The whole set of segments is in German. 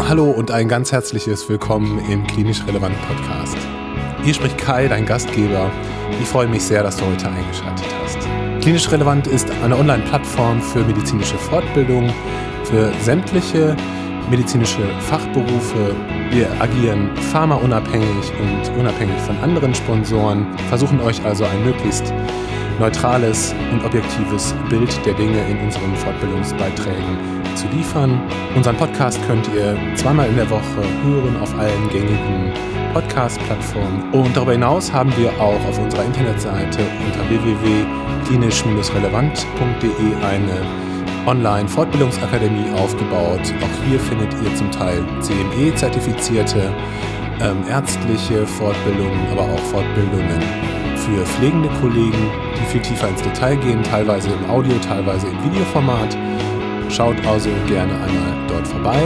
Hallo und ein ganz herzliches Willkommen im Klinisch Relevant Podcast. Hier spricht Kai, dein Gastgeber. Ich freue mich sehr, dass du heute eingeschaltet hast. Klinisch Relevant ist eine Online-Plattform für medizinische Fortbildung, für sämtliche medizinische Fachberufe. Wir agieren pharmaunabhängig und unabhängig von anderen Sponsoren, versuchen euch also ein möglichst neutrales und objektives Bild der Dinge in unseren Fortbildungsbeiträgen zu liefern. Unseren Podcast könnt ihr zweimal in der Woche hören auf allen gängigen Podcast-Plattformen. Und darüber hinaus haben wir auch auf unserer Internetseite unter www.klinisch-relevant.de eine Online-Fortbildungsakademie aufgebaut. Auch hier findet ihr zum Teil CME-zertifizierte ähm, ärztliche Fortbildungen, aber auch Fortbildungen für pflegende Kollegen, die viel tiefer ins Detail gehen, teilweise im Audio, teilweise im Videoformat. Schaut also gerne einmal dort vorbei.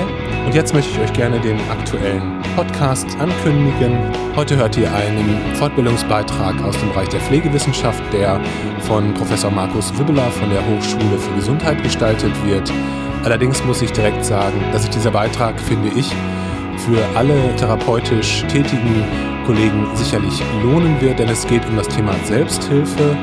Und jetzt möchte ich euch gerne den aktuellen Podcast ankündigen. Heute hört ihr einen Fortbildungsbeitrag aus dem Bereich der Pflegewissenschaft, der von Professor Markus Wibbeler von der Hochschule für Gesundheit gestaltet wird. Allerdings muss ich direkt sagen, dass sich dieser Beitrag, finde ich, für alle therapeutisch tätigen Kollegen sicherlich lohnen wird, denn es geht um das Thema Selbsthilfe.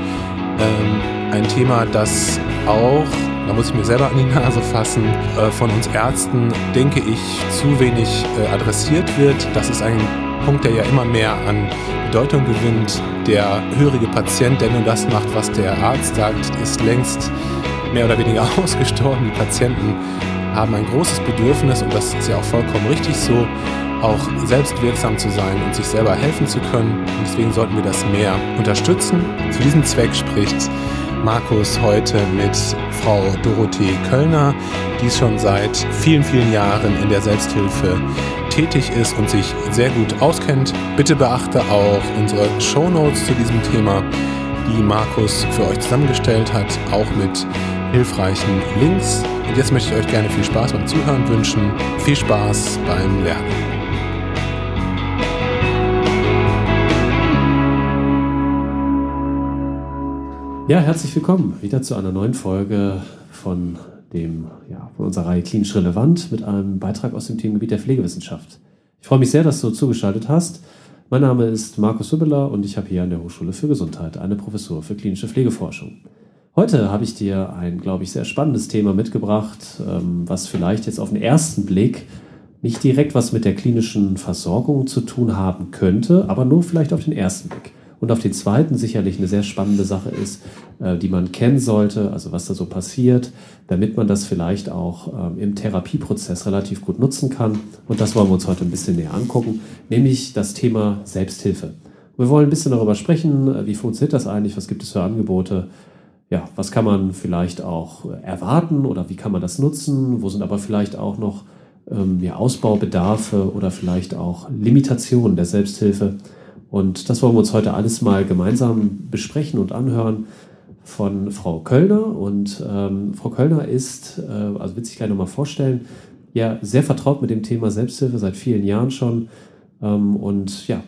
Ähm, ein Thema, das auch, da muss ich mir selber an die Nase fassen, äh, von uns Ärzten, denke ich, zu wenig äh, adressiert wird. Das ist ein Punkt, der ja immer mehr an Bedeutung gewinnt. Der hörige Patient, der nur das macht, was der Arzt sagt, ist längst mehr oder weniger ausgestorben. Die Patienten haben ein großes Bedürfnis, und das ist ja auch vollkommen richtig so, auch selbst wirksam zu sein und sich selber helfen zu können. Und deswegen sollten wir das mehr unterstützen. Zu diesem Zweck spricht Markus heute mit Frau Dorothee Kölner, die schon seit vielen, vielen Jahren in der Selbsthilfe tätig ist und sich sehr gut auskennt. Bitte beachte auch unsere Show Notes zu diesem Thema, die Markus für euch zusammengestellt hat, auch mit hilfreichen Links. Und jetzt möchte ich euch gerne viel Spaß beim Zuhören wünschen. Viel Spaß beim Lernen. Ja, herzlich willkommen wieder zu einer neuen Folge von, dem, ja, von unserer Reihe Klinisch Relevant mit einem Beitrag aus dem Themengebiet der Pflegewissenschaft. Ich freue mich sehr, dass du zugeschaltet hast. Mein Name ist Markus Hübbeler und ich habe hier an der Hochschule für Gesundheit eine Professur für klinische Pflegeforschung. Heute habe ich dir ein, glaube ich, sehr spannendes Thema mitgebracht, ähm, was vielleicht jetzt auf den ersten Blick nicht direkt was mit der klinischen Versorgung zu tun haben könnte, aber nur vielleicht auf den ersten Blick und auf den zweiten sicherlich eine sehr spannende Sache ist, äh, die man kennen sollte, also was da so passiert, damit man das vielleicht auch ähm, im Therapieprozess relativ gut nutzen kann. Und das wollen wir uns heute ein bisschen näher angucken, nämlich das Thema Selbsthilfe. Wir wollen ein bisschen darüber sprechen, äh, wie funktioniert das eigentlich, was gibt es für Angebote, ja, was kann man vielleicht auch erwarten oder wie kann man das nutzen, wo sind aber vielleicht auch noch ähm, ja, Ausbaubedarfe oder vielleicht auch Limitationen der Selbsthilfe. Und das wollen wir uns heute alles mal gemeinsam besprechen und anhören von Frau Kölner. Und ähm, Frau Kölner ist, äh, also wird sich gleich nochmal vorstellen, ja, sehr vertraut mit dem Thema Selbsthilfe seit vielen Jahren schon. Ähm, und ja,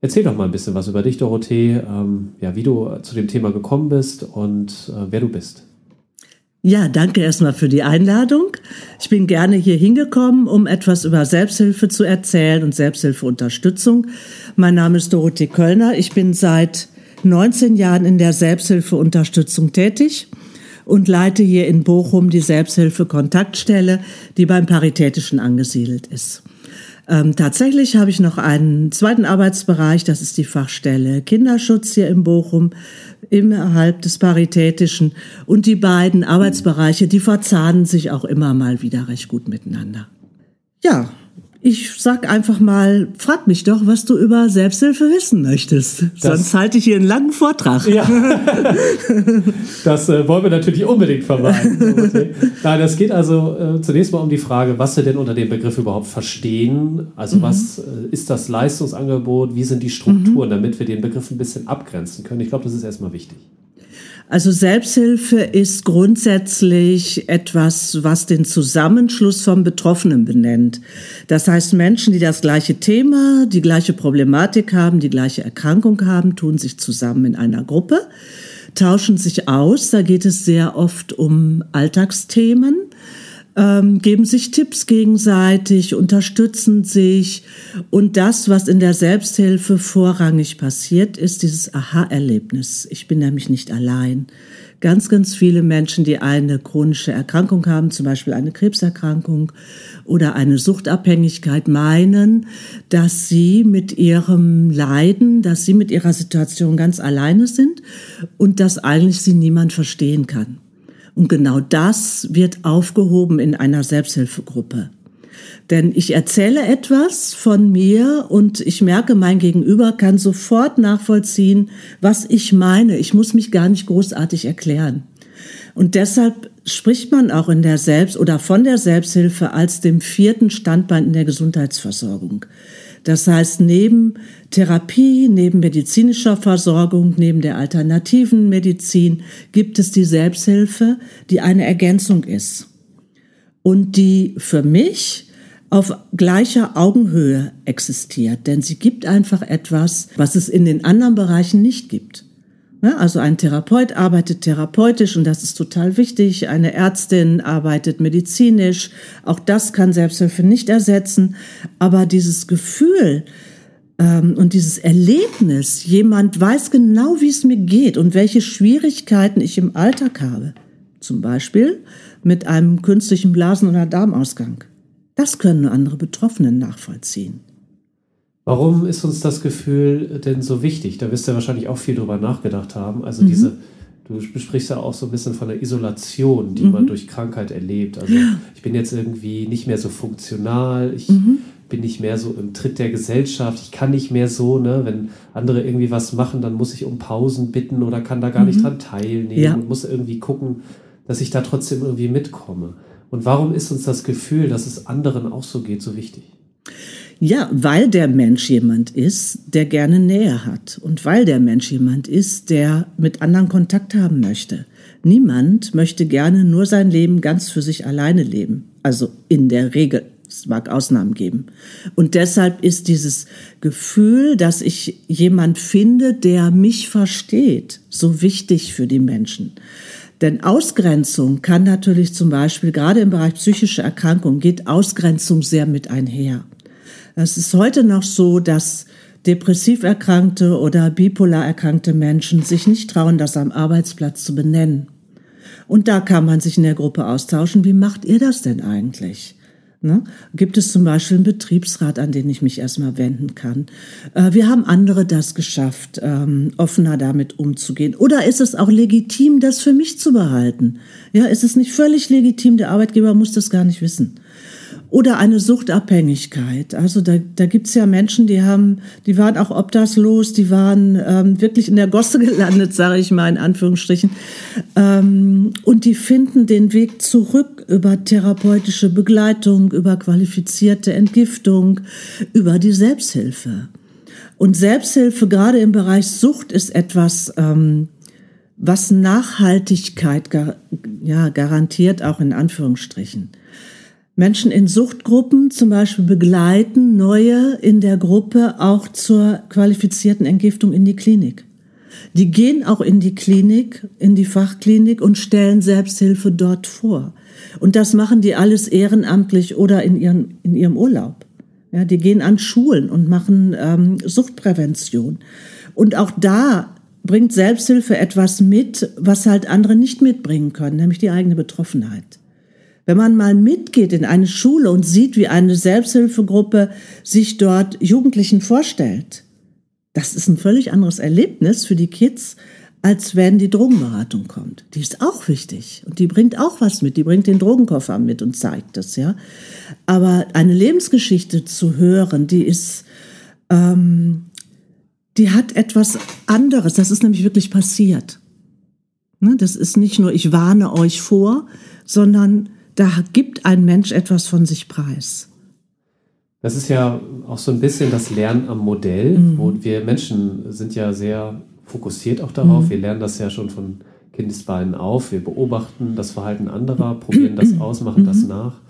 erzähl doch mal ein bisschen was über dich, Dorothee, ähm, ja, wie du zu dem Thema gekommen bist und äh, wer du bist. Ja, danke erstmal für die Einladung. Ich bin gerne hier hingekommen, um etwas über Selbsthilfe zu erzählen und Selbsthilfeunterstützung. Mein Name ist Dorothee Kölner. Ich bin seit 19 Jahren in der Selbsthilfeunterstützung tätig und leite hier in Bochum die Selbsthilfe-Kontaktstelle, die beim Paritätischen angesiedelt ist. Ähm, tatsächlich habe ich noch einen zweiten Arbeitsbereich, das ist die Fachstelle Kinderschutz hier in Bochum innerhalb des Paritätischen. Und die beiden Arbeitsbereiche, die verzahnen sich auch immer mal wieder recht gut miteinander. Ja, ich sag einfach mal, frag mich doch, was du über Selbsthilfe wissen möchtest. Das Sonst halte ich hier einen langen Vortrag. Ja. das äh, wollen wir natürlich unbedingt vermeiden. Nein, das geht also äh, zunächst mal um die Frage, was wir denn unter dem Begriff überhaupt verstehen. Also mhm. was äh, ist das Leistungsangebot? Wie sind die Strukturen, mhm. damit wir den Begriff ein bisschen abgrenzen können? Ich glaube, das ist erstmal wichtig. Also Selbsthilfe ist grundsätzlich etwas, was den Zusammenschluss von Betroffenen benennt. Das heißt, Menschen, die das gleiche Thema, die gleiche Problematik haben, die gleiche Erkrankung haben, tun sich zusammen in einer Gruppe, tauschen sich aus. Da geht es sehr oft um Alltagsthemen ähm, geben sich Tipps gegenseitig, unterstützen sich. Und das, was in der Selbsthilfe vorrangig passiert, ist dieses Aha-Erlebnis. Ich bin nämlich nicht allein. Ganz, ganz viele Menschen, die eine chronische Erkrankung haben, zum Beispiel eine Krebserkrankung oder eine Suchtabhängigkeit, meinen, dass sie mit ihrem Leiden, dass sie mit ihrer Situation ganz alleine sind und dass eigentlich sie niemand verstehen kann. Und genau das wird aufgehoben in einer Selbsthilfegruppe. Denn ich erzähle etwas von mir und ich merke, mein Gegenüber kann sofort nachvollziehen, was ich meine. Ich muss mich gar nicht großartig erklären. Und deshalb spricht man auch in der Selbst- oder von der Selbsthilfe als dem vierten Standbein in der Gesundheitsversorgung. Das heißt, neben Therapie, neben medizinischer Versorgung, neben der alternativen Medizin gibt es die Selbsthilfe, die eine Ergänzung ist und die für mich auf gleicher Augenhöhe existiert, denn sie gibt einfach etwas, was es in den anderen Bereichen nicht gibt. Also ein Therapeut arbeitet therapeutisch und das ist total wichtig. Eine Ärztin arbeitet medizinisch. Auch das kann Selbsthilfe nicht ersetzen. Aber dieses Gefühl ähm, und dieses Erlebnis, jemand weiß genau, wie es mir geht und welche Schwierigkeiten ich im Alltag habe. Zum Beispiel mit einem künstlichen Blasen- oder Darmausgang. Das können nur andere Betroffenen nachvollziehen. Warum ist uns das Gefühl denn so wichtig? Da wirst du ja wahrscheinlich auch viel drüber nachgedacht haben. Also mhm. diese, du besprichst ja auch so ein bisschen von der Isolation, die mhm. man durch Krankheit erlebt. Also ich bin jetzt irgendwie nicht mehr so funktional, ich mhm. bin nicht mehr so im Tritt der Gesellschaft, ich kann nicht mehr so, ne, wenn andere irgendwie was machen, dann muss ich um Pausen bitten oder kann da gar nicht mhm. dran teilnehmen ja. und muss irgendwie gucken, dass ich da trotzdem irgendwie mitkomme. Und warum ist uns das Gefühl, dass es anderen auch so geht, so wichtig? Ja, weil der Mensch jemand ist, der gerne Nähe hat und weil der Mensch jemand ist, der mit anderen Kontakt haben möchte. Niemand möchte gerne nur sein Leben ganz für sich alleine leben. Also in der Regel. Es mag Ausnahmen geben. Und deshalb ist dieses Gefühl, dass ich jemand finde, der mich versteht, so wichtig für die Menschen. Denn Ausgrenzung kann natürlich zum Beispiel, gerade im Bereich psychische Erkrankung, geht Ausgrenzung sehr mit einher. Es ist heute noch so, dass depressiv erkrankte oder bipolar erkrankte Menschen sich nicht trauen, das am Arbeitsplatz zu benennen. Und da kann man sich in der Gruppe austauschen. Wie macht ihr das denn eigentlich? Ne? Gibt es zum Beispiel einen Betriebsrat, an den ich mich erstmal wenden kann? Äh, wir haben andere das geschafft, ähm, offener damit umzugehen. Oder ist es auch legitim, das für mich zu behalten? Ja, ist es nicht völlig legitim? Der Arbeitgeber muss das gar nicht wissen. Oder eine Suchtabhängigkeit. Also da, da gibt's ja Menschen, die haben, die waren auch obdachlos, die waren ähm, wirklich in der Gosse gelandet, sage ich mal in Anführungsstrichen. Ähm, und die finden den Weg zurück über therapeutische Begleitung, über qualifizierte Entgiftung, über die Selbsthilfe. Und Selbsthilfe gerade im Bereich Sucht ist etwas, ähm, was Nachhaltigkeit gar, ja, garantiert, auch in Anführungsstrichen. Menschen in Suchtgruppen zum Beispiel begleiten neue in der Gruppe auch zur qualifizierten Entgiftung in die Klinik. Die gehen auch in die Klinik, in die Fachklinik und stellen Selbsthilfe dort vor. Und das machen die alles ehrenamtlich oder in, ihren, in ihrem Urlaub. Ja, die gehen an Schulen und machen ähm, Suchtprävention. Und auch da bringt Selbsthilfe etwas mit, was halt andere nicht mitbringen können, nämlich die eigene Betroffenheit. Wenn man mal mitgeht in eine Schule und sieht, wie eine Selbsthilfegruppe sich dort Jugendlichen vorstellt, das ist ein völlig anderes Erlebnis für die Kids, als wenn die Drogenberatung kommt. Die ist auch wichtig und die bringt auch was mit. Die bringt den Drogenkoffer mit und zeigt es, ja. Aber eine Lebensgeschichte zu hören, die ist, ähm, die hat etwas anderes. Das ist nämlich wirklich passiert. Ne? Das ist nicht nur, ich warne euch vor, sondern da gibt ein Mensch etwas von sich preis. Das ist ja auch so ein bisschen das Lernen am Modell, mhm. wo wir Menschen sind ja sehr fokussiert auch darauf. Mhm. Wir lernen das ja schon von Kindesbeinen auf. Wir beobachten das Verhalten anderer, probieren das aus, machen mhm. das nach.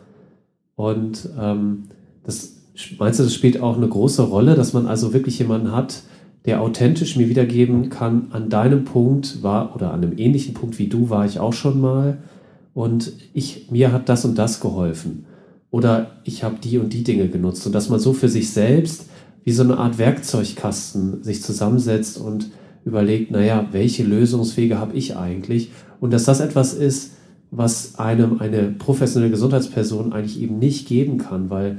Und ähm, das meinst du, das spielt auch eine große Rolle, dass man also wirklich jemanden hat, der authentisch mir wiedergeben kann, an deinem Punkt war oder an einem ähnlichen Punkt wie du war ich auch schon mal und ich, mir hat das und das geholfen. Oder ich habe die und die Dinge genutzt. Und dass man so für sich selbst wie so eine Art Werkzeugkasten sich zusammensetzt und überlegt, naja, welche Lösungswege habe ich eigentlich? Und dass das etwas ist, was einem eine professionelle Gesundheitsperson eigentlich eben nicht geben kann, weil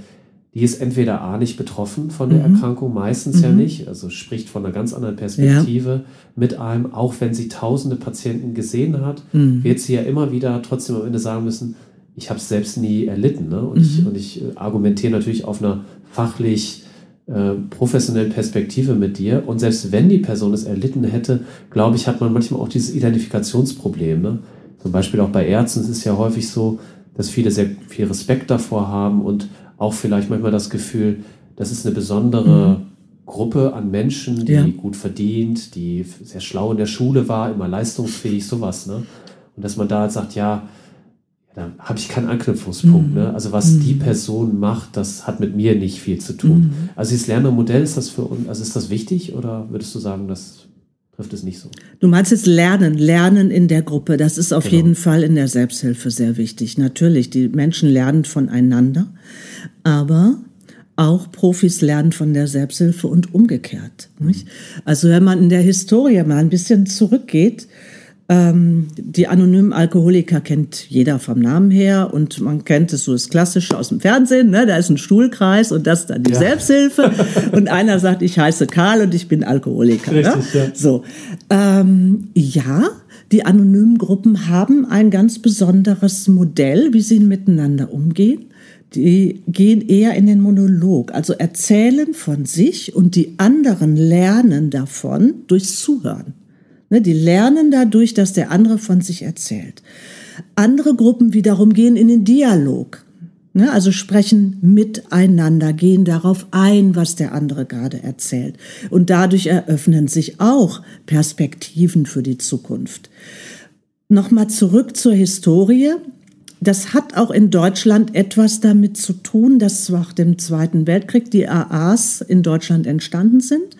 die ist entweder A nicht betroffen von der mhm. Erkrankung, meistens mhm. ja nicht, also spricht von einer ganz anderen Perspektive ja. mit einem, auch wenn sie tausende Patienten gesehen hat, mhm. wird sie ja immer wieder trotzdem am Ende sagen müssen, ich habe es selbst nie erlitten. Ne? Und, ich, mhm. und ich äh, argumentiere natürlich auf einer fachlich äh, professionellen Perspektive mit dir. Und selbst wenn die Person es erlitten hätte, glaube ich, hat man manchmal auch dieses Identifikationsproblem. Ne? Zum Beispiel auch bei Ärzten ist es ja häufig so, dass viele sehr viel Respekt davor haben und auch vielleicht manchmal das Gefühl, das ist eine besondere mhm. Gruppe an Menschen, die ja. gut verdient, die sehr schlau in der Schule war, immer leistungsfähig, sowas. Ne? Und dass man da halt sagt, ja, da habe ich keinen Anknüpfungspunkt. Mhm. Ne? Also was mhm. die Person macht, das hat mit mir nicht viel zu tun. Mhm. Also dieses Lernermodell, ist das für uns, also ist das wichtig oder würdest du sagen, das trifft es nicht so? Du meinst jetzt Lernen, Lernen in der Gruppe. Das ist auf genau. jeden Fall in der Selbsthilfe sehr wichtig. Natürlich, die Menschen lernen voneinander aber auch Profis lernen von der Selbsthilfe und umgekehrt. Nicht? Also wenn man in der Historie mal ein bisschen zurückgeht, ähm, die anonymen Alkoholiker kennt jeder vom Namen her und man kennt es so das Klassische aus dem Fernsehen, ne? da ist ein Stuhlkreis und das ist dann die ja. Selbsthilfe und einer sagt, ich heiße Karl und ich bin Alkoholiker. Ne? Richtig, ne? ja. So, ähm, ja, die anonymen Gruppen haben ein ganz besonderes Modell, wie sie miteinander umgehen die gehen eher in den Monolog, also erzählen von sich und die anderen lernen davon durchs Zuhören. Ne, die lernen dadurch, dass der andere von sich erzählt. Andere Gruppen wiederum gehen in den Dialog, ne, also sprechen miteinander, gehen darauf ein, was der andere gerade erzählt. Und dadurch eröffnen sich auch Perspektiven für die Zukunft. Nochmal zurück zur Historie das hat auch in Deutschland etwas damit zu tun, dass nach dem Zweiten Weltkrieg die AAs in Deutschland entstanden sind.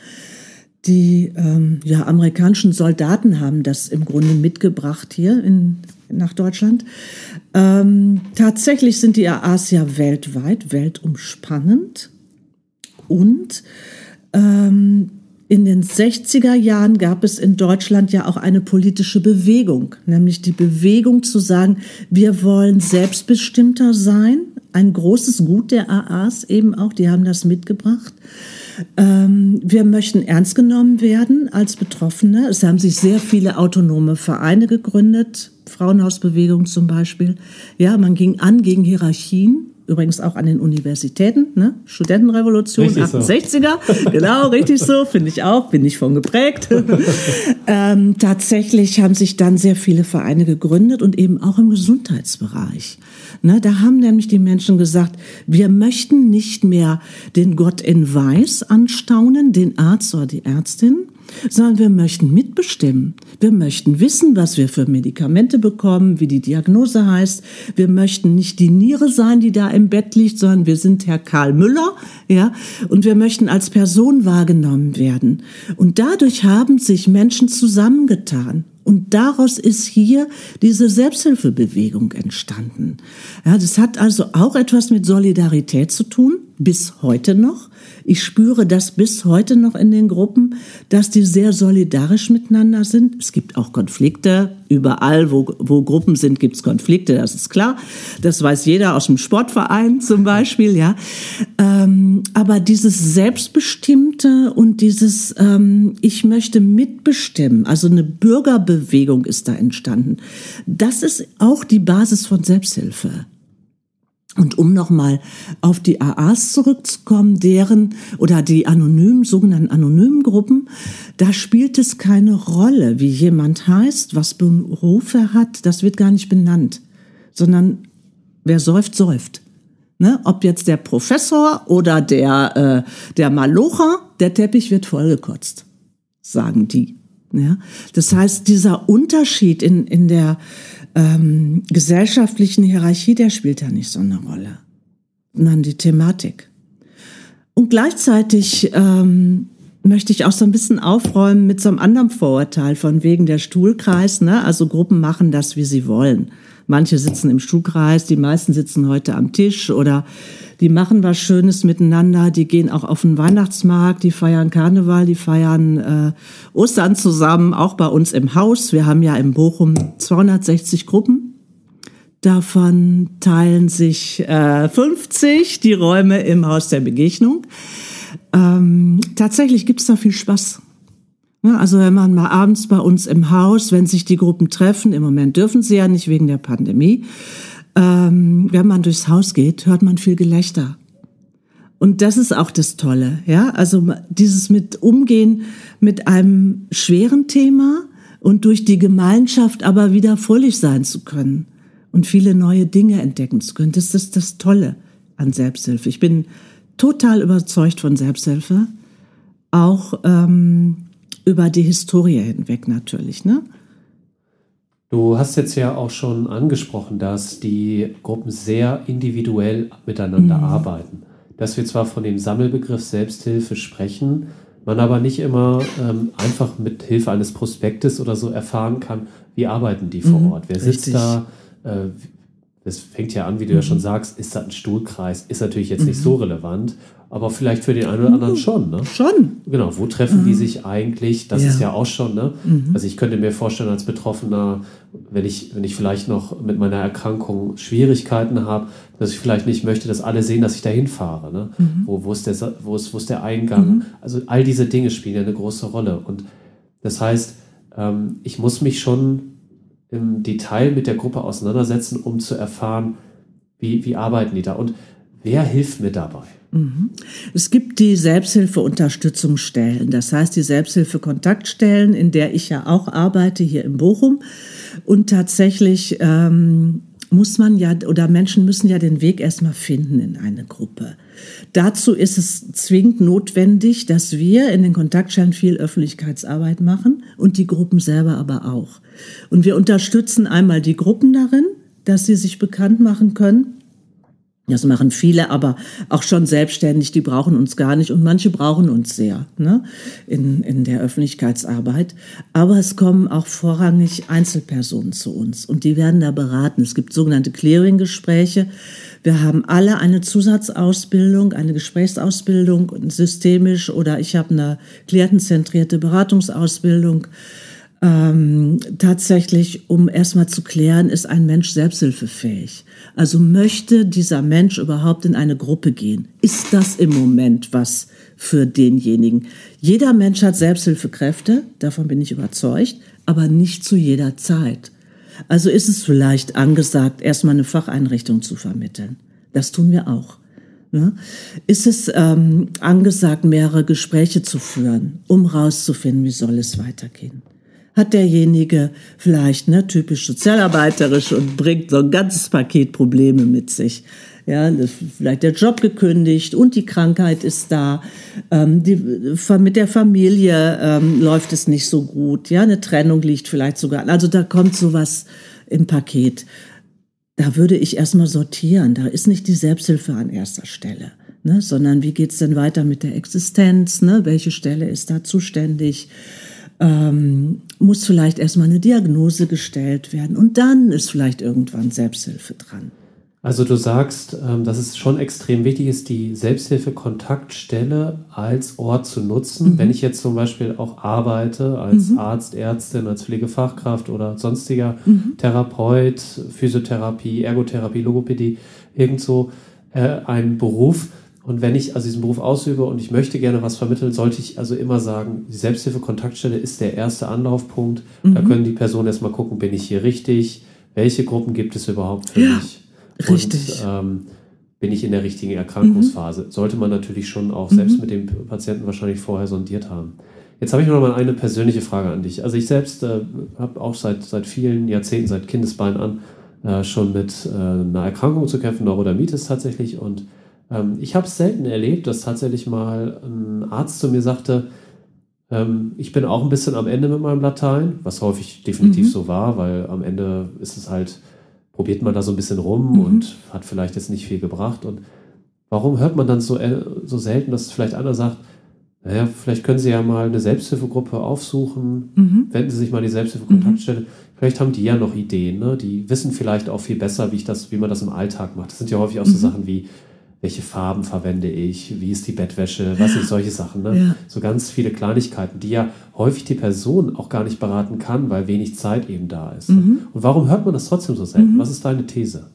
Die ähm, ja, amerikanischen Soldaten haben das im Grunde mitgebracht hier in, nach Deutschland. Ähm, tatsächlich sind die AAs ja weltweit, weltumspannend. Und ähm, in den 60er Jahren gab es in Deutschland ja auch eine politische Bewegung, nämlich die Bewegung zu sagen, wir wollen selbstbestimmter sein. Ein großes Gut der AAs eben auch, die haben das mitgebracht. Ähm, wir möchten ernst genommen werden als Betroffene. Es haben sich sehr viele autonome Vereine gegründet, Frauenhausbewegung zum Beispiel. Ja, man ging an gegen Hierarchien übrigens auch an den Universitäten, ne? Studentenrevolution, richtig 68er, so. genau, richtig so, finde ich auch, bin ich von geprägt. ähm, tatsächlich haben sich dann sehr viele Vereine gegründet und eben auch im Gesundheitsbereich. Ne, da haben nämlich die Menschen gesagt, wir möchten nicht mehr den Gott in Weiß anstaunen, den Arzt oder die Ärztin, sondern wir möchten mitbestimmen. Wir möchten wissen, was wir für Medikamente bekommen, wie die Diagnose heißt. Wir möchten nicht die Niere sein, die da im Bett liegt, sondern wir sind Herr Karl Müller, ja, und wir möchten als Person wahrgenommen werden. Und dadurch haben sich Menschen zusammengetan. Und daraus ist hier diese Selbsthilfebewegung entstanden. Ja, das hat also auch etwas mit Solidarität zu tun, bis heute noch. Ich spüre das bis heute noch in den Gruppen, dass die sehr solidarisch miteinander sind. Es gibt auch Konflikte. Überall, wo, wo Gruppen sind, gibt es Konflikte, das ist klar. Das weiß jeder aus dem Sportverein zum Beispiel, ja. Ähm, aber dieses Selbstbestimmte und dieses ähm, Ich möchte mitbestimmen, also eine Bürgerbewegung ist da entstanden. Das ist auch die Basis von Selbsthilfe. Und um nochmal auf die AAs zurückzukommen, deren oder die anonymen, sogenannten anonymen Gruppen, da spielt es keine Rolle, wie jemand heißt, was Beruf er hat, das wird gar nicht benannt, sondern wer säuft, säuft. Ne? Ob jetzt der Professor oder der, äh, der Malocher, der Teppich wird vollgekotzt, sagen die. Ja? Das heißt, dieser Unterschied in, in der ähm, gesellschaftlichen Hierarchie, der spielt ja nicht so eine Rolle, sondern die Thematik. Und gleichzeitig ähm, möchte ich auch so ein bisschen aufräumen mit so einem anderen Vorurteil von wegen der Stuhlkreis. Ne? Also Gruppen machen das, wie sie wollen. Manche sitzen im Stuhlkreis, die meisten sitzen heute am Tisch oder die machen was Schönes miteinander, die gehen auch auf den Weihnachtsmarkt, die feiern Karneval, die feiern äh, Ostern zusammen, auch bei uns im Haus. Wir haben ja in Bochum 260 Gruppen. Davon teilen sich äh, 50 die Räume im Haus der Begegnung. Ähm, tatsächlich gibt's da viel Spaß. Also wenn man mal abends bei uns im Haus, wenn sich die Gruppen treffen, im Moment dürfen sie ja nicht wegen der Pandemie, ähm, wenn man durchs Haus geht, hört man viel Gelächter. Und das ist auch das Tolle, ja. Also dieses mit Umgehen mit einem schweren Thema und durch die Gemeinschaft aber wieder fröhlich sein zu können und viele neue Dinge entdecken zu können. Das ist das Tolle an Selbsthilfe. Ich bin total überzeugt von Selbsthilfe, auch ähm, über die Historie hinweg natürlich, ne? Du hast jetzt ja auch schon angesprochen, dass die Gruppen sehr individuell miteinander mhm. arbeiten. Dass wir zwar von dem Sammelbegriff Selbsthilfe sprechen, man aber nicht immer ähm, einfach mit Hilfe eines Prospektes oder so erfahren kann, wie arbeiten die vor mhm, Ort. Wer sitzt Richtig. da? Äh, das fängt ja an, wie du mhm. ja schon sagst, ist das ein Stuhlkreis? Ist natürlich jetzt nicht so mhm. relevant. Aber vielleicht für den einen oder anderen schon, ne? Schon. Genau, wo treffen mhm. die sich eigentlich? Das ja. ist ja auch schon, ne? Mhm. Also ich könnte mir vorstellen, als Betroffener, wenn ich, wenn ich vielleicht noch mit meiner Erkrankung Schwierigkeiten habe, dass ich vielleicht nicht möchte, dass alle sehen, dass ich da hinfahre. Ne? Mhm. Wo, wo, ist der, wo, ist, wo ist der Eingang? Mhm. Also all diese Dinge spielen ja eine große Rolle. Und das heißt, ähm, ich muss mich schon im Detail mit der Gruppe auseinandersetzen, um zu erfahren, wie, wie arbeiten die da und wer hilft mir dabei? Mhm. Es gibt die Selbsthilfeunterstützungsstellen, das heißt die Selbsthilfekontaktstellen, in der ich ja auch arbeite hier in Bochum. Und tatsächlich ähm, muss man ja oder Menschen müssen ja den Weg erstmal finden in eine Gruppe. Dazu ist es zwingend notwendig, dass wir in den Kontaktstellen viel Öffentlichkeitsarbeit machen und die Gruppen selber aber auch. Und wir unterstützen einmal die Gruppen darin, dass sie sich bekannt machen können das machen viele, aber auch schon selbstständig, die brauchen uns gar nicht und manche brauchen uns sehr ne, in, in der Öffentlichkeitsarbeit. Aber es kommen auch vorrangig Einzelpersonen zu uns und die werden da beraten. Es gibt sogenannte Clearing-Gespräche. Wir haben alle eine Zusatzausbildung, eine Gesprächsausbildung, systemisch oder ich habe eine klientenzentrierte Beratungsausbildung ähm, tatsächlich, um erstmal zu klären, ist ein Mensch selbsthilfefähig? Also möchte dieser Mensch überhaupt in eine Gruppe gehen? Ist das im Moment was für denjenigen? Jeder Mensch hat Selbsthilfekräfte, davon bin ich überzeugt, aber nicht zu jeder Zeit. Also ist es vielleicht angesagt, erstmal eine Facheinrichtung zu vermitteln. Das tun wir auch. Ne? Ist es ähm, angesagt, mehrere Gespräche zu führen, um rauszufinden, wie soll es weitergehen? Hat derjenige vielleicht ne, typisch sozialarbeiterisch und bringt so ein ganzes Paket Probleme mit sich. Ja, vielleicht der Job gekündigt und die Krankheit ist da. Ähm, die, mit der Familie ähm, läuft es nicht so gut. Ja, eine Trennung liegt vielleicht sogar. Also da kommt sowas im Paket. Da würde ich erstmal sortieren. Da ist nicht die Selbsthilfe an erster Stelle. Ne, sondern wie geht's denn weiter mit der Existenz? Ne? Welche Stelle ist da zuständig? ähm, muss vielleicht erstmal eine Diagnose gestellt werden und dann ist vielleicht irgendwann Selbsthilfe dran. Also du sagst, ähm, dass es schon extrem wichtig ist, die Selbsthilfe-Kontaktstelle als Ort zu nutzen. Mhm. Wenn ich jetzt zum Beispiel auch arbeite als mhm. Arzt, Ärztin, als Pflegefachkraft oder sonstiger mhm. Therapeut, Physiotherapie, Ergotherapie, Logopädie, irgendwo äh, einen Beruf, und wenn ich also diesen Beruf ausübe und ich möchte gerne was vermitteln, sollte ich also immer sagen, die Selbsthilfe-Kontaktstelle ist der erste Anlaufpunkt. Mhm. Da können die Personen erstmal gucken, bin ich hier richtig? Welche Gruppen gibt es überhaupt für ja, mich? Richtig. Und, ähm, bin ich in der richtigen Erkrankungsphase? Mhm. Sollte man natürlich schon auch selbst mhm. mit dem Patienten wahrscheinlich vorher sondiert haben. Jetzt habe ich noch mal eine persönliche Frage an dich. Also ich selbst äh, habe auch seit, seit vielen Jahrzehnten, seit Kindesbein an, äh, schon mit äh, einer Erkrankung zu kämpfen, Neurodermitis tatsächlich. Und ähm, ich habe es selten erlebt, dass tatsächlich mal ein Arzt zu mir sagte, ähm, ich bin auch ein bisschen am Ende mit meinem Latein, was häufig definitiv mhm. so war, weil am Ende ist es halt, probiert man da so ein bisschen rum mhm. und hat vielleicht jetzt nicht viel gebracht. Und warum hört man dann so, äh, so selten, dass vielleicht einer sagt, naja, vielleicht können Sie ja mal eine Selbsthilfegruppe aufsuchen, mhm. wenden Sie sich mal die Selbsthilfekontaktstelle. Vielleicht haben die ja noch Ideen, ne? die wissen vielleicht auch viel besser, wie, ich das, wie man das im Alltag macht. Das sind ja häufig auch so mhm. Sachen wie, welche Farben verwende ich, wie ist die Bettwäsche, was sind solche Sachen. Ne? Ja. So ganz viele Kleinigkeiten, die ja häufig die Person auch gar nicht beraten kann, weil wenig Zeit eben da ist. Mhm. Und warum hört man das trotzdem so selten? Mhm. Was ist deine These?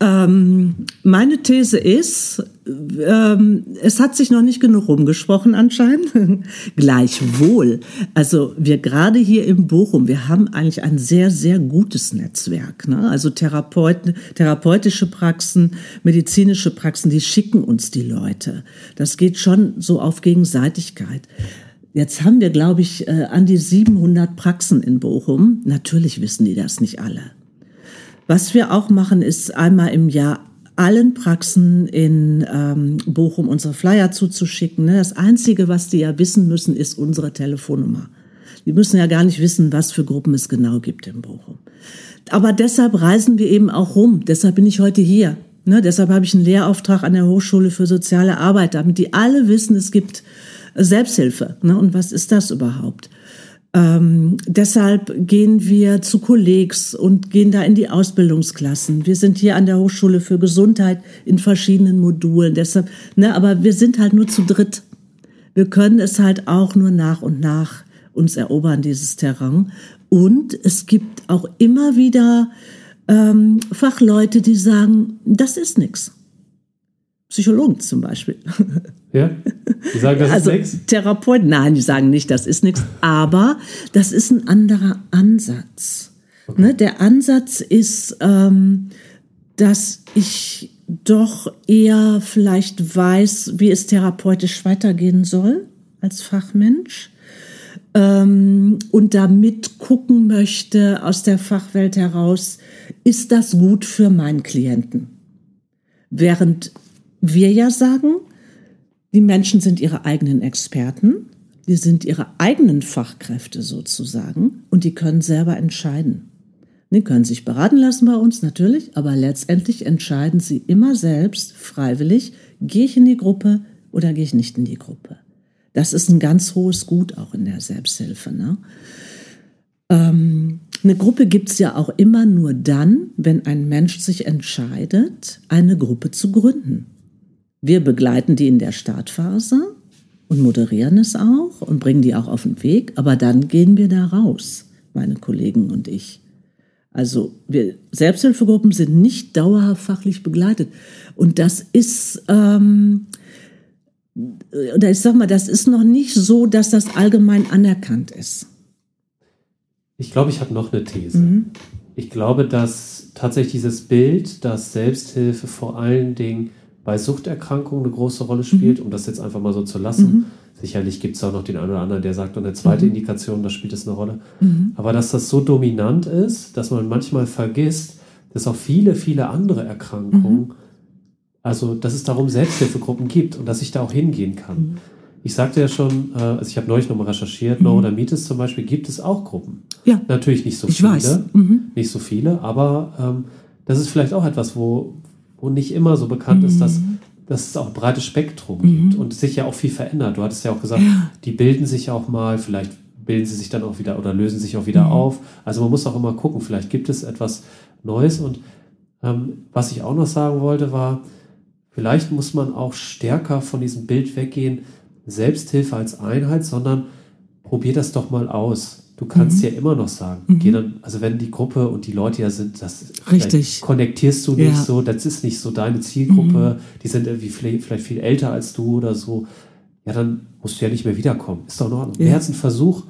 Ähm, meine These ist, ähm, es hat sich noch nicht genug rumgesprochen anscheinend. Gleichwohl, also wir gerade hier im Bochum, wir haben eigentlich ein sehr, sehr gutes Netzwerk. Ne? Also Therapeuten, therapeutische Praxen, medizinische Praxen, die schicken uns die Leute. Das geht schon so auf Gegenseitigkeit. Jetzt haben wir, glaube ich, äh, an die 700 Praxen in Bochum. Natürlich wissen die das nicht alle. Was wir auch machen, ist einmal im Jahr allen Praxen in ähm, Bochum unsere Flyer zuzuschicken. Ne? Das Einzige, was die ja wissen müssen, ist unsere Telefonnummer. Die müssen ja gar nicht wissen, was für Gruppen es genau gibt in Bochum. Aber deshalb reisen wir eben auch rum. Deshalb bin ich heute hier. Ne? Deshalb habe ich einen Lehrauftrag an der Hochschule für soziale Arbeit, damit die alle wissen, es gibt Selbsthilfe. Ne? Und was ist das überhaupt? Ähm, deshalb gehen wir zu Kollegs und gehen da in die Ausbildungsklassen. Wir sind hier an der Hochschule für Gesundheit in verschiedenen Modulen. Deshalb, ne, aber wir sind halt nur zu dritt. Wir können es halt auch nur nach und nach uns erobern, dieses Terrain. Und es gibt auch immer wieder ähm, Fachleute, die sagen, das ist nichts. Psychologen zum Beispiel. Ja? Die sagen, das also, ist nichts? Therapeuten, nein, die sagen nicht, das ist nichts. Aber das ist ein anderer Ansatz. Okay. Ne? Der Ansatz ist, ähm, dass ich doch eher vielleicht weiß, wie es therapeutisch weitergehen soll als Fachmensch ähm, und damit gucken möchte aus der Fachwelt heraus, ist das gut für meinen Klienten? Während wir ja sagen, die Menschen sind ihre eigenen Experten, die sind ihre eigenen Fachkräfte sozusagen und die können selber entscheiden. Die können sich beraten lassen bei uns natürlich, aber letztendlich entscheiden sie immer selbst, freiwillig, gehe ich in die Gruppe oder gehe ich nicht in die Gruppe. Das ist ein ganz hohes Gut auch in der Selbsthilfe. Ne? Ähm, eine Gruppe gibt es ja auch immer nur dann, wenn ein Mensch sich entscheidet, eine Gruppe zu gründen. Wir begleiten die in der Startphase und moderieren es auch und bringen die auch auf den Weg, aber dann gehen wir da raus, meine Kollegen und ich. Also wir Selbsthilfegruppen sind nicht dauerhaft fachlich begleitet und das ist ähm, oder ich sag mal, das ist noch nicht so, dass das allgemein anerkannt ist. Ich glaube, ich habe noch eine These. Mhm. Ich glaube, dass tatsächlich dieses Bild, dass Selbsthilfe vor allen Dingen bei Suchterkrankungen eine große Rolle spielt, mhm. um das jetzt einfach mal so zu lassen. Mhm. Sicherlich gibt es auch noch den einen oder anderen, der sagt, und eine zweite mhm. Indikation, da spielt es eine Rolle. Mhm. Aber dass das so dominant ist, dass man manchmal vergisst, dass auch viele, viele andere Erkrankungen, mhm. also dass es darum Selbsthilfegruppen gibt und dass ich da auch hingehen kann. Mhm. Ich sagte ja schon, äh, also ich habe neulich nochmal recherchiert, mhm. Neurodermitis zum Beispiel gibt es auch Gruppen. Ja. Natürlich nicht so ich viele. Weiß. Nicht so viele, aber ähm, das ist vielleicht auch etwas, wo, wo nicht immer so bekannt mhm. ist, dass, mhm. dass es auch ein breites Spektrum mhm. gibt und sich ja auch viel verändert. Du hattest ja auch gesagt, ja. die bilden sich auch mal, vielleicht bilden sie sich dann auch wieder oder lösen sich auch wieder mhm. auf. Also man muss auch immer gucken, vielleicht gibt es etwas Neues. Und ähm, was ich auch noch sagen wollte, war, vielleicht muss man auch stärker von diesem Bild weggehen, Selbsthilfe als Einheit, sondern probier das doch mal aus. Du kannst mhm. ja immer noch sagen, mhm. geh dann, also wenn die Gruppe und die Leute ja sind, das Richtig. konnektierst du nicht ja. so, das ist nicht so deine Zielgruppe, mhm. die sind irgendwie vielleicht viel älter als du oder so, ja, dann musst du ja nicht mehr wiederkommen. Ist doch in Ordnung. Ja. Mehr als ein Versuch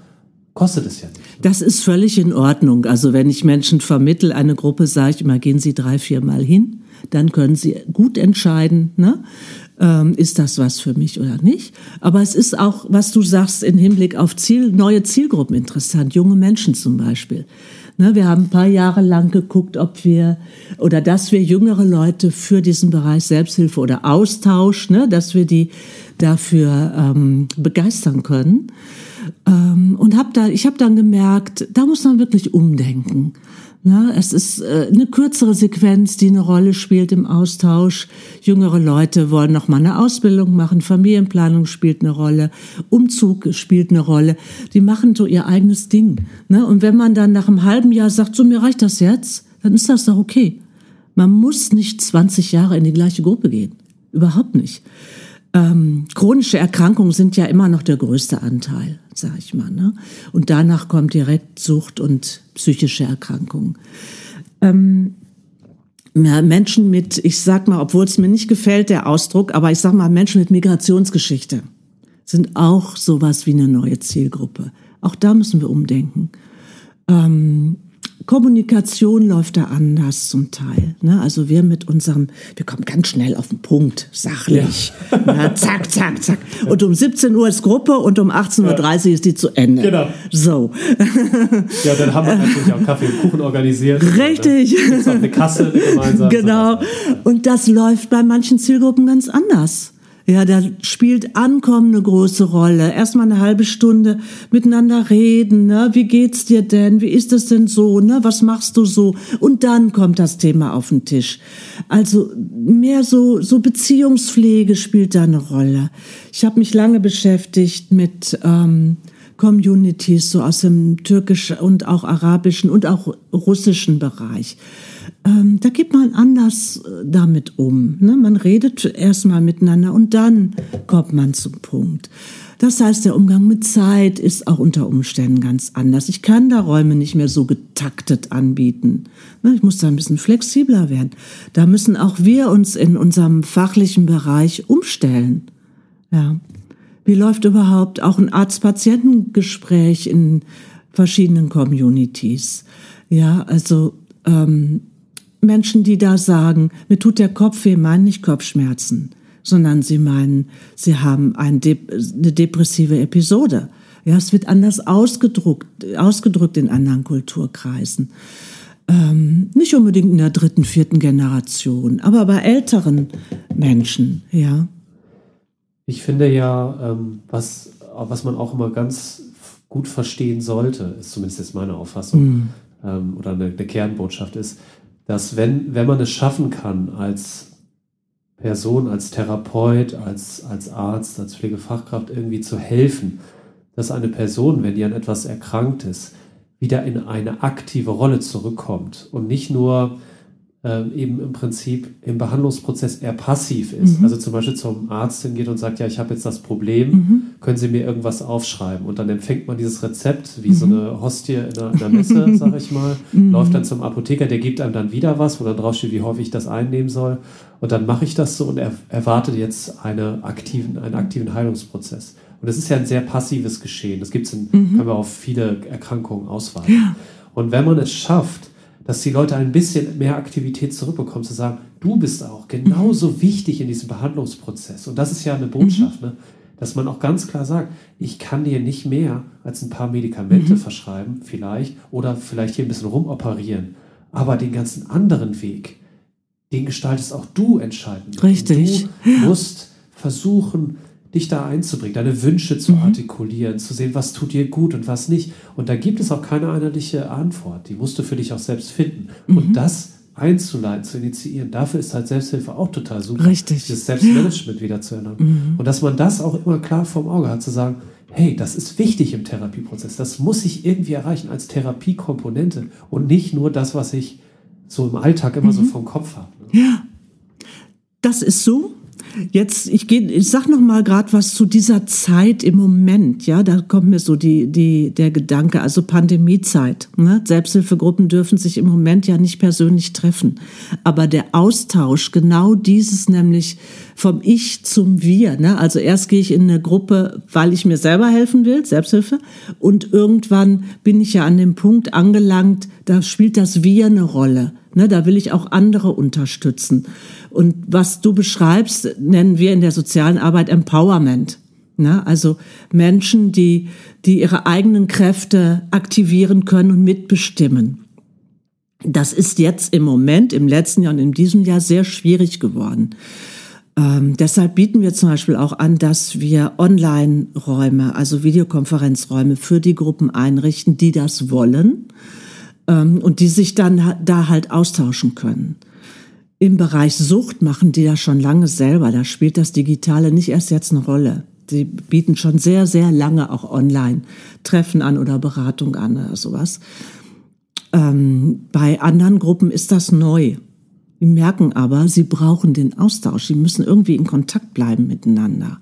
kostet es ja nicht. Das ist völlig in Ordnung. Also wenn ich Menschen vermittel, eine Gruppe, sage ich immer, gehen Sie drei, vier Mal hin, dann können Sie gut entscheiden, ne? Ähm, ist das was für mich oder nicht. Aber es ist auch, was du sagst, im Hinblick auf Ziel, neue Zielgruppen interessant, junge Menschen zum Beispiel. Ne, wir haben ein paar Jahre lang geguckt, ob wir oder dass wir jüngere Leute für diesen Bereich Selbsthilfe oder Austausch, ne, dass wir die dafür ähm, begeistern können. Ähm, und hab da, ich habe dann gemerkt, da muss man wirklich umdenken. Na, es ist äh, eine kürzere Sequenz, die eine Rolle spielt im Austausch. Jüngere Leute wollen noch mal eine Ausbildung machen, Familienplanung spielt eine Rolle, Umzug spielt eine Rolle. Die machen so ihr eigenes Ding. Ne? Und wenn man dann nach einem halben Jahr sagt, so mir reicht das jetzt, dann ist das doch okay. Man muss nicht 20 Jahre in die gleiche Gruppe gehen. Überhaupt nicht. Ähm, chronische Erkrankungen sind ja immer noch der größte Anteil, sag ich mal. Ne? Und danach kommt direkt Sucht und psychische Erkrankungen. Ähm, Menschen mit, ich sag mal, obwohl es mir nicht gefällt, der Ausdruck, aber ich sag mal, Menschen mit Migrationsgeschichte sind auch sowas wie eine neue Zielgruppe. Auch da müssen wir umdenken. Ähm, Kommunikation läuft da anders zum Teil. Ne? Also wir mit unserem, wir kommen ganz schnell auf den Punkt, sachlich. Ja. Na, zack, zack, zack. Und um 17 Uhr ist Gruppe und um 18.30 Uhr ist die zu Ende. Genau. So. Ja, dann haben wir natürlich auch Kaffee und Kuchen organisiert. Richtig. Dann auch eine Kasse gemeinsam. Genau. Und das läuft bei manchen Zielgruppen ganz anders. Ja, da spielt Ankommen eine große Rolle. Erstmal eine halbe Stunde miteinander reden. Ne? Wie geht's dir denn? Wie ist es denn so? Ne? Was machst du so? Und dann kommt das Thema auf den Tisch. Also mehr so, so Beziehungspflege spielt da eine Rolle. Ich habe mich lange beschäftigt mit ähm, Communities so aus dem türkischen und auch arabischen und auch russischen Bereich ähm, da geht man anders äh, damit um. Ne? Man redet erstmal miteinander und dann kommt man zum Punkt. Das heißt, der Umgang mit Zeit ist auch unter Umständen ganz anders. Ich kann da Räume nicht mehr so getaktet anbieten. Ne? Ich muss da ein bisschen flexibler werden. Da müssen auch wir uns in unserem fachlichen Bereich umstellen. Ja. Wie läuft überhaupt auch ein Arzt-Patientengespräch in verschiedenen Communities? Ja, also ähm, Menschen, die da sagen, mir tut der Kopf weh, meinen nicht Kopfschmerzen, sondern sie meinen, sie haben eine depressive Episode. Ja, es wird anders ausgedrückt, ausgedrückt in anderen Kulturkreisen. Ähm, nicht unbedingt in der dritten, vierten Generation, aber bei älteren Menschen, ja. Ich finde ja, ähm, was, was man auch immer ganz gut verstehen sollte, ist zumindest jetzt meine Auffassung, mm. oder eine, eine Kernbotschaft ist, dass wenn, wenn man es schaffen kann, als Person, als Therapeut, als, als Arzt, als Pflegefachkraft irgendwie zu helfen, dass eine Person, wenn die an etwas erkrankt ist, wieder in eine aktive Rolle zurückkommt und nicht nur ähm, eben im Prinzip im Behandlungsprozess eher passiv ist. Mhm. Also zum Beispiel zum Arzt hingeht und sagt, ja, ich habe jetzt das Problem, mhm. können Sie mir irgendwas aufschreiben? Und dann empfängt man dieses Rezept wie mhm. so eine Hostie in einer, in einer Messe, sage ich mal, mhm. läuft dann zum Apotheker, der gibt einem dann wieder was, wo dann draufsteht, wie häufig ich das einnehmen soll. Und dann mache ich das so und er erwartet jetzt eine aktiven, einen aktiven Heilungsprozess. Und das ist ja ein sehr passives Geschehen. Das gibt's in, mhm. können wir auf viele Erkrankungen ausweiten. Ja. Und wenn man es schafft, dass die Leute ein bisschen mehr Aktivität zurückbekommen, zu sagen, du bist auch genauso wichtig in diesem Behandlungsprozess. Und das ist ja eine Botschaft, mhm. ne? dass man auch ganz klar sagt, ich kann dir nicht mehr als ein paar Medikamente mhm. verschreiben, vielleicht, oder vielleicht hier ein bisschen rumoperieren. Aber den ganzen anderen Weg, den gestaltest auch du entscheiden. Richtig. Und du musst versuchen, dich da einzubringen, deine Wünsche zu mhm. artikulieren, zu sehen, was tut dir gut und was nicht. Und da gibt es auch keine einheitliche Antwort. Die musst du für dich auch selbst finden. Mhm. Und das einzuleiten, zu initiieren, dafür ist halt Selbsthilfe auch total super. Richtig. Dieses Selbstmanagement wieder zu ändern. Mhm. Und dass man das auch immer klar vorm Auge hat, zu sagen, hey, das ist wichtig im Therapieprozess. Das muss ich irgendwie erreichen als Therapiekomponente und nicht nur das, was ich so im Alltag immer so mhm. vom Kopf habe. Ne? Ja, das ist so. Jetzt, ich gehe, ich sag noch mal gerade was zu dieser Zeit im Moment. Ja, da kommt mir so die, die, der Gedanke, also Pandemiezeit. Ne? Selbsthilfegruppen dürfen sich im Moment ja nicht persönlich treffen. Aber der Austausch, genau dieses nämlich vom Ich zum Wir. Ne? Also erst gehe ich in eine Gruppe, weil ich mir selber helfen will, Selbsthilfe. Und irgendwann bin ich ja an dem Punkt angelangt, da spielt das Wir eine Rolle. Ne, da will ich auch andere unterstützen. Und was du beschreibst, nennen wir in der sozialen Arbeit Empowerment. Ne? Also Menschen, die, die ihre eigenen Kräfte aktivieren können und mitbestimmen. Das ist jetzt im Moment, im letzten Jahr und in diesem Jahr sehr schwierig geworden. Ähm, deshalb bieten wir zum Beispiel auch an, dass wir Online-Räume, also Videokonferenzräume für die Gruppen einrichten, die das wollen ähm, und die sich dann da halt austauschen können. Im Bereich Sucht machen die das schon lange selber. Da spielt das Digitale nicht erst jetzt eine Rolle. Sie bieten schon sehr, sehr lange auch online Treffen an oder Beratung an oder sowas. Ähm, bei anderen Gruppen ist das neu. Die merken aber, sie brauchen den Austausch. Sie müssen irgendwie in Kontakt bleiben miteinander.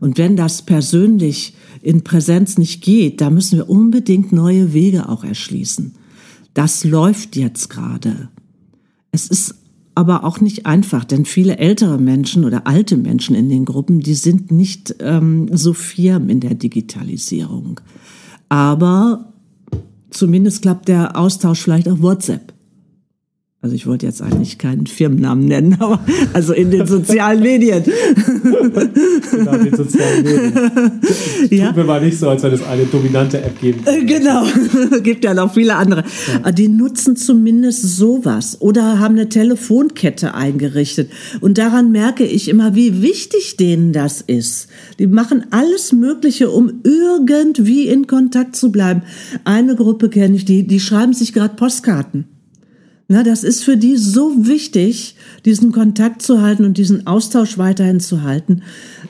Und wenn das persönlich in Präsenz nicht geht, da müssen wir unbedingt neue Wege auch erschließen. Das läuft jetzt gerade. Es ist aber auch nicht einfach, denn viele ältere Menschen oder alte Menschen in den Gruppen, die sind nicht ähm, so firm in der Digitalisierung. Aber zumindest klappt der Austausch vielleicht auf WhatsApp. Also ich wollte jetzt eigentlich keinen Firmennamen nennen, aber also in den sozialen Medien. genau, in den sozialen Medien. Ja. Tut mir mal nicht so, als wenn es eine dominante App geben würde. Genau, gibt ja noch viele andere. Ja. Die nutzen zumindest sowas oder haben eine Telefonkette eingerichtet. Und daran merke ich immer, wie wichtig denen das ist. Die machen alles Mögliche, um irgendwie in Kontakt zu bleiben. Eine Gruppe kenne ich, die, die schreiben sich gerade Postkarten. Na, das ist für die so wichtig, diesen Kontakt zu halten und diesen Austausch weiterhin zu halten,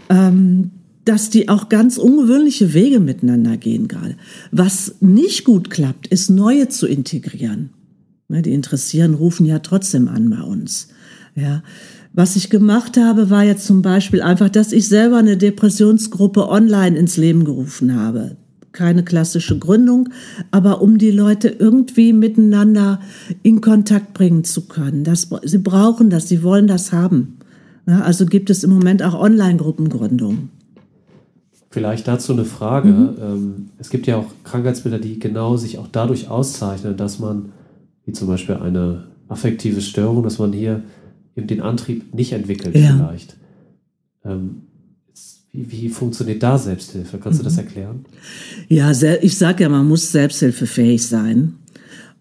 ähm, dass die auch ganz ungewöhnliche Wege miteinander gehen gerade. Was nicht gut klappt, ist neue zu integrieren. Na, die Interessieren rufen ja trotzdem an bei uns. Ja. Was ich gemacht habe, war jetzt zum Beispiel einfach, dass ich selber eine Depressionsgruppe online ins Leben gerufen habe keine klassische Gründung, aber um die Leute irgendwie miteinander in Kontakt bringen zu können. Das, sie brauchen das, sie wollen das haben. Ja, also gibt es im Moment auch Online-Gruppengründungen. Vielleicht dazu eine Frage. Mhm. Ähm, es gibt ja auch Krankheitsbilder, die genau sich auch dadurch auszeichnen, dass man, wie zum Beispiel eine affektive Störung, dass man hier eben den Antrieb nicht entwickelt ja. vielleicht. Ähm, wie, funktioniert da Selbsthilfe? Kannst du das mhm. erklären? Ja, ich sage ja, man muss selbsthilfefähig sein.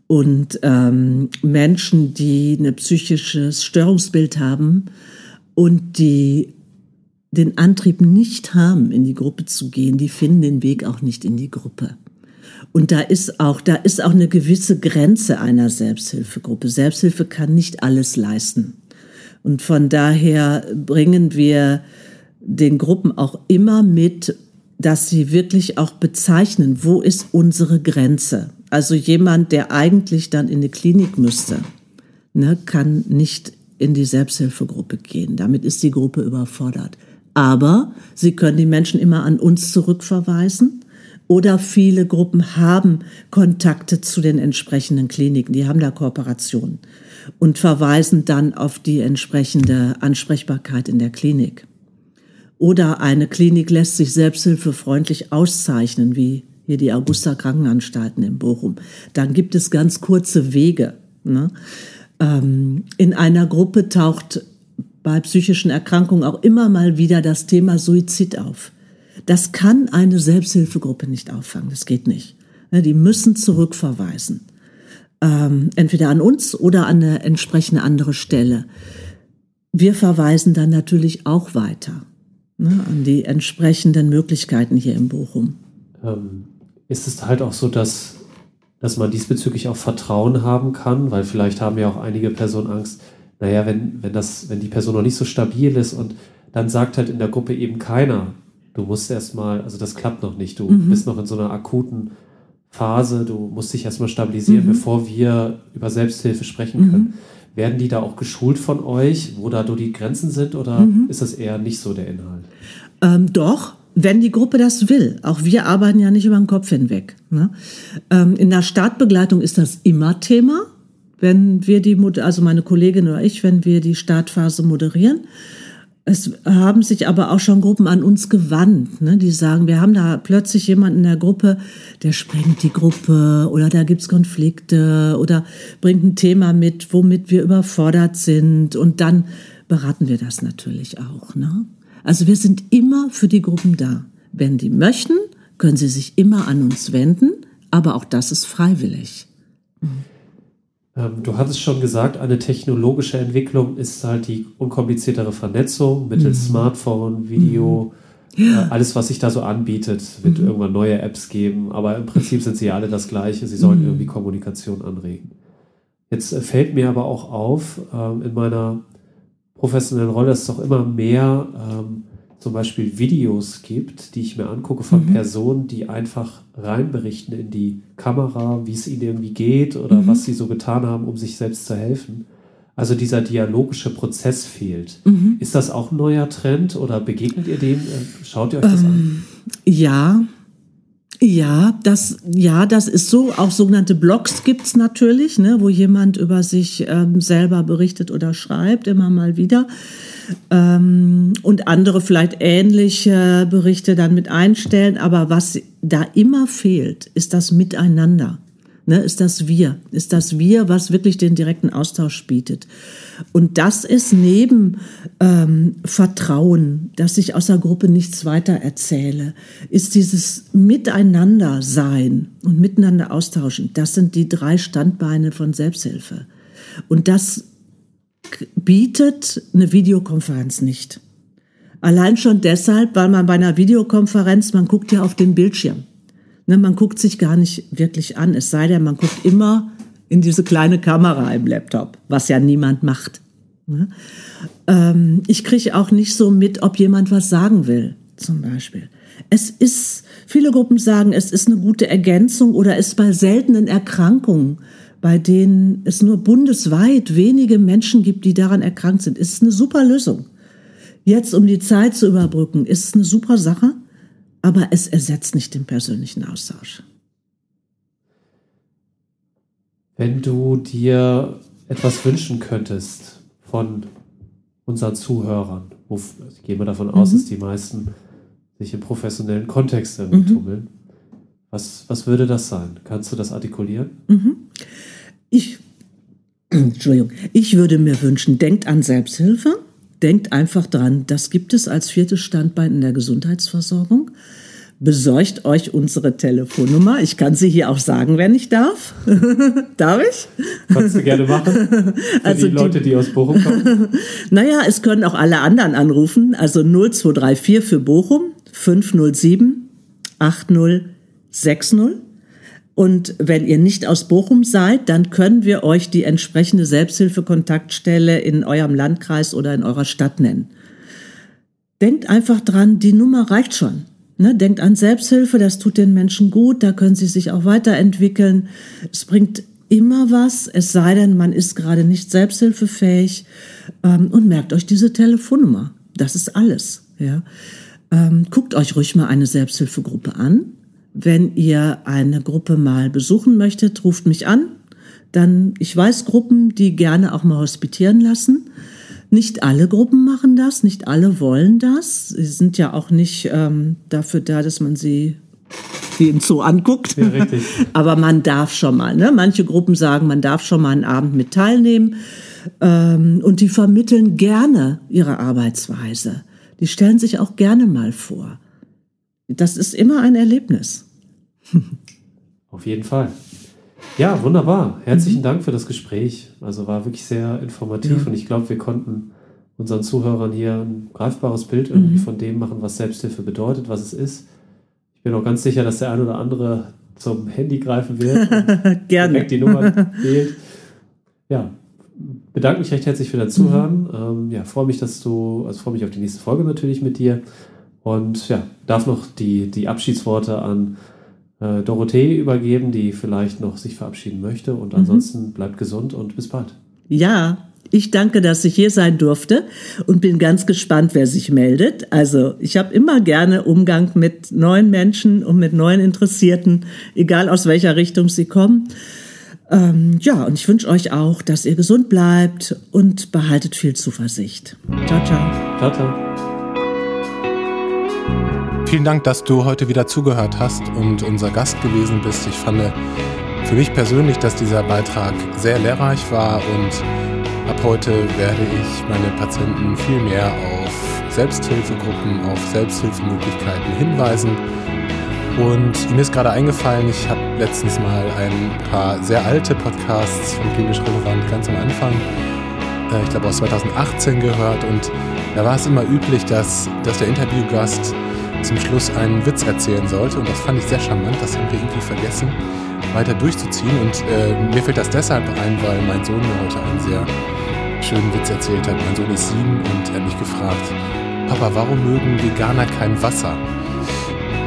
Und ähm, Menschen, die ein psychisches Störungsbild haben und die den Antrieb nicht haben, in die Gruppe zu gehen, die finden den Weg auch nicht in die Gruppe. Und da ist auch, da ist auch eine gewisse Grenze einer Selbsthilfegruppe. Selbsthilfe kann nicht alles leisten. Und von daher bringen wir den Gruppen auch immer mit, dass sie wirklich auch bezeichnen, wo ist unsere Grenze. Also jemand, der eigentlich dann in die Klinik müsste, ne, kann nicht in die Selbsthilfegruppe gehen. Damit ist die Gruppe überfordert. Aber sie können die Menschen immer an uns zurückverweisen. Oder viele Gruppen haben Kontakte zu den entsprechenden Kliniken, die haben da Kooperationen und verweisen dann auf die entsprechende Ansprechbarkeit in der Klinik. Oder eine Klinik lässt sich selbsthilfefreundlich auszeichnen, wie hier die Augusta Krankenanstalten in Bochum. Dann gibt es ganz kurze Wege. Ne? Ähm, in einer Gruppe taucht bei psychischen Erkrankungen auch immer mal wieder das Thema Suizid auf. Das kann eine Selbsthilfegruppe nicht auffangen. Das geht nicht. Ne, die müssen zurückverweisen. Ähm, entweder an uns oder an eine entsprechende andere Stelle. Wir verweisen dann natürlich auch weiter ne, an die entsprechenden Möglichkeiten hier in Bochum. Ähm, ist es halt auch so, dass, dass man diesbezüglich auch Vertrauen haben kann, weil vielleicht haben ja auch einige Personen Angst, naja, wenn, wenn, das, wenn die Person noch nicht so stabil ist und dann sagt halt in der Gruppe eben keiner, du musst erstmal, also das klappt noch nicht, du mhm. bist noch in so einer akuten Phase, du musst dich erstmal stabilisieren, mhm. bevor wir über Selbsthilfe sprechen können. Mhm. Werden die da auch geschult von euch, wo da die Grenzen sind oder mhm. ist das eher nicht so der Inhalt? Ähm, doch, wenn die Gruppe das will. Auch wir arbeiten ja nicht über den Kopf hinweg. Ne? Ähm, in der Startbegleitung ist das immer Thema, wenn wir die, also meine Kollegin oder ich, wenn wir die Startphase moderieren. Es haben sich aber auch schon Gruppen an uns gewandt, ne? die sagen, wir haben da plötzlich jemanden in der Gruppe, der sprengt die Gruppe oder da gibt's Konflikte oder bringt ein Thema mit, womit wir überfordert sind und dann beraten wir das natürlich auch. Ne? Also wir sind immer für die Gruppen da. Wenn die möchten, können sie sich immer an uns wenden, aber auch das ist freiwillig. Mhm. Ähm, du hattest schon gesagt, eine technologische Entwicklung ist halt die unkompliziertere Vernetzung mittels mhm. Smartphone, Video, Ja. Alles, was sich da so anbietet, wird mhm. irgendwann neue Apps geben, aber im Prinzip sind sie alle das Gleiche. Sie sollen mhm. irgendwie Kommunikation anregen. Jetzt äh, fällt mir aber auch auf, ähm, in meiner professionellen Rolle, dass es doch immer mehr ähm, zum Beispiel Videos gibt, die ich mir angucke von mhm. Personen, die einfach reinberichten in die Kamera, wie es ihnen irgendwie geht oder mhm. was sie so getan haben, um sich selbst zu helfen. Also dieser dialogische Prozess fehlt. Mhm. Ist das auch ein neuer Trend oder begegnet ihr dem? Äh, schaut ihr euch das ähm, an? Ja, ja, das, ja, das ist so. Auch sogenannte Blogs gibt's natürlich, ne, wo jemand über sich ähm, selber berichtet oder schreibt, immer mal wieder. Ähm, und andere vielleicht ähnliche Berichte dann mit einstellen. Aber was da immer fehlt, ist das Miteinander. Ne, ist das Wir, ist das Wir, was wirklich den direkten Austausch bietet. Und das ist neben ähm, Vertrauen, dass ich aus der Gruppe nichts weiter erzähle, ist dieses Miteinander sein und miteinander austauschen. Das sind die drei Standbeine von Selbsthilfe. Und das bietet eine Videokonferenz nicht. Allein schon deshalb, weil man bei einer Videokonferenz, man guckt ja auf den Bildschirm. Ne, man guckt sich gar nicht wirklich an, es sei denn, man guckt immer in diese kleine Kamera im Laptop, was ja niemand macht. Ne? Ähm, ich kriege auch nicht so mit, ob jemand was sagen will, zum Beispiel. Es ist, viele Gruppen sagen, es ist eine gute Ergänzung oder ist bei seltenen Erkrankungen, bei denen es nur bundesweit wenige Menschen gibt, die daran erkrankt sind, ist es eine super Lösung. Jetzt, um die Zeit zu überbrücken, ist es eine super Sache aber es ersetzt nicht den persönlichen Austausch. Wenn du dir etwas wünschen könntest von unseren Zuhörern, wo, ich gehe mal davon aus, mhm. dass die meisten sich im professionellen Kontext mhm. tummeln, was, was würde das sein? Kannst du das artikulieren? Mhm. Ich, Entschuldigung, ich würde mir wünschen, denkt an Selbsthilfe denkt einfach dran, das gibt es als viertes Standbein in der Gesundheitsversorgung. Besorgt euch unsere Telefonnummer. Ich kann sie hier auch sagen, wenn ich darf. darf ich? Kannst du gerne machen. Für also die Leute, die, die aus Bochum kommen. naja, es können auch alle anderen anrufen. Also 0234 für Bochum 507 8060. Und wenn ihr nicht aus Bochum seid, dann können wir euch die entsprechende Selbsthilfekontaktstelle in eurem Landkreis oder in eurer Stadt nennen. Denkt einfach dran, die Nummer reicht schon. Ne, denkt an Selbsthilfe, das tut den Menschen gut, da können sie sich auch weiterentwickeln. Es bringt immer was, es sei denn, man ist gerade nicht selbsthilfefähig. Ähm, und merkt euch diese Telefonnummer. Das ist alles. Ja. Ähm, guckt euch ruhig mal eine Selbsthilfegruppe an. Wenn ihr eine Gruppe mal besuchen möchtet, ruft mich an. Dann, ich weiß Gruppen, die gerne auch mal hospitieren lassen. Nicht alle Gruppen machen das, nicht alle wollen das. Sie sind ja auch nicht ähm, dafür da, dass man sie im Zoo anguckt. Ja. Aber man darf schon mal. Ne? Manche Gruppen sagen, man darf schon mal einen Abend mit teilnehmen. Ähm, und die vermitteln gerne ihre Arbeitsweise. Die stellen sich auch gerne mal vor. Das ist immer ein Erlebnis. Auf jeden Fall. Ja, wunderbar. Herzlichen mhm. Dank für das Gespräch. Also war wirklich sehr informativ ja. und ich glaube, wir konnten unseren Zuhörern hier ein greifbares Bild irgendwie mhm. von dem machen, was Selbsthilfe bedeutet, was es ist. Ich bin auch ganz sicher, dass der ein oder andere zum Handy greifen wird und Gerne. direkt die Nummer wählt. Ja, bedanke mich recht herzlich für dein Zuhören. Mhm. Ähm, ja, freue mich, dass du, also freue mich auf die nächste Folge natürlich mit dir. Und ja, darf noch die, die Abschiedsworte an äh, Dorothee übergeben, die vielleicht noch sich verabschieden möchte. Und mhm. ansonsten mhm. bleibt gesund und bis bald. Ja, ich danke, dass ich hier sein durfte und bin ganz gespannt, wer sich meldet. Also ich habe immer gerne Umgang mit neuen Menschen und mit neuen Interessierten, egal aus welcher Richtung sie kommen. Ähm, ja, und ich wünsche euch auch, dass ihr gesund bleibt und behaltet viel Zuversicht. Ciao, ciao. Ciao, ciao. Vielen Dank, dass du heute wieder zugehört hast und unser Gast gewesen bist. Ich fand für mich persönlich, dass dieser Beitrag sehr lehrreich war und ab heute werde ich meine Patienten viel mehr auf Selbsthilfegruppen, auf Selbsthilfemöglichkeiten hinweisen. Und mir ist gerade eingefallen, ich habe letztens mal ein paar sehr alte Podcasts von Klinisch Relevant ganz am Anfang, äh, ich glaube aus 2018 gehört und da war es immer üblich, dass, dass der Interviewgast zum Schluss einen Witz erzählen sollte. Und das fand ich sehr charmant. Das haben wir irgendwie vergessen, weiter durchzuziehen. Und äh, mir fällt das deshalb ein, weil mein Sohn mir heute einen sehr schönen Witz erzählt hat. Mein Sohn ist sieben und er hat mich gefragt, Papa, warum mögen Veganer kein Wasser?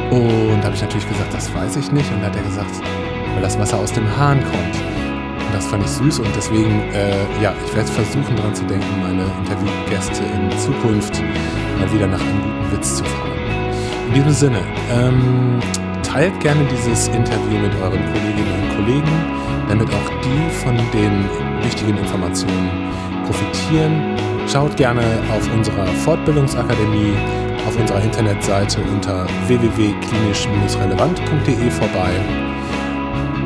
Und da habe ich natürlich gesagt, das weiß ich nicht. Und dann hat er gesagt, weil das Wasser aus dem Hahn kommt. Und das fand ich süß und deswegen, äh, ja, ich werde versuchen daran zu denken, meine Interviewgäste in Zukunft mal wieder nach einem guten Witz zu fragen. In diesem Sinne, ähm, teilt gerne dieses Interview mit euren Kolleginnen und Kollegen, damit auch die von den wichtigen Informationen profitieren. Schaut gerne auf unserer Fortbildungsakademie auf unserer Internetseite unter www.klinisch-relevant.de vorbei.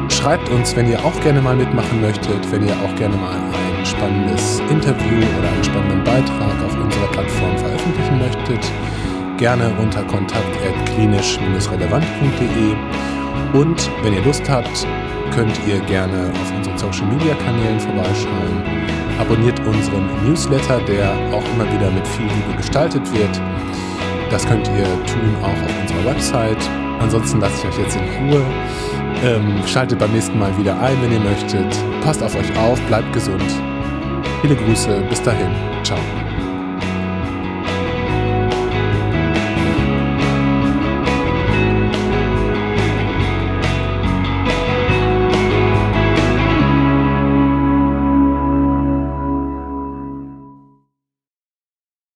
Schreibt uns, wenn ihr auch gerne mal mitmachen möchtet, wenn ihr auch gerne mal ein spannendes Interview oder einen spannenden Beitrag auf unserer Plattform veröffentlichen möchtet. Gerne unter kontakt.klinisch-relevant.de und wenn ihr Lust habt, könnt ihr gerne auf unseren Social Media Kanälen vorbeischauen. Abonniert unseren Newsletter, der auch immer wieder mit viel Liebe gestaltet wird. Das könnt ihr tun auch auf unserer Website. Ansonsten lasse ich euch jetzt in Ruhe. Ähm, schaltet beim nächsten Mal wieder ein, wenn ihr möchtet. Passt auf euch auf, bleibt gesund. Viele Grüße, bis dahin. Ciao.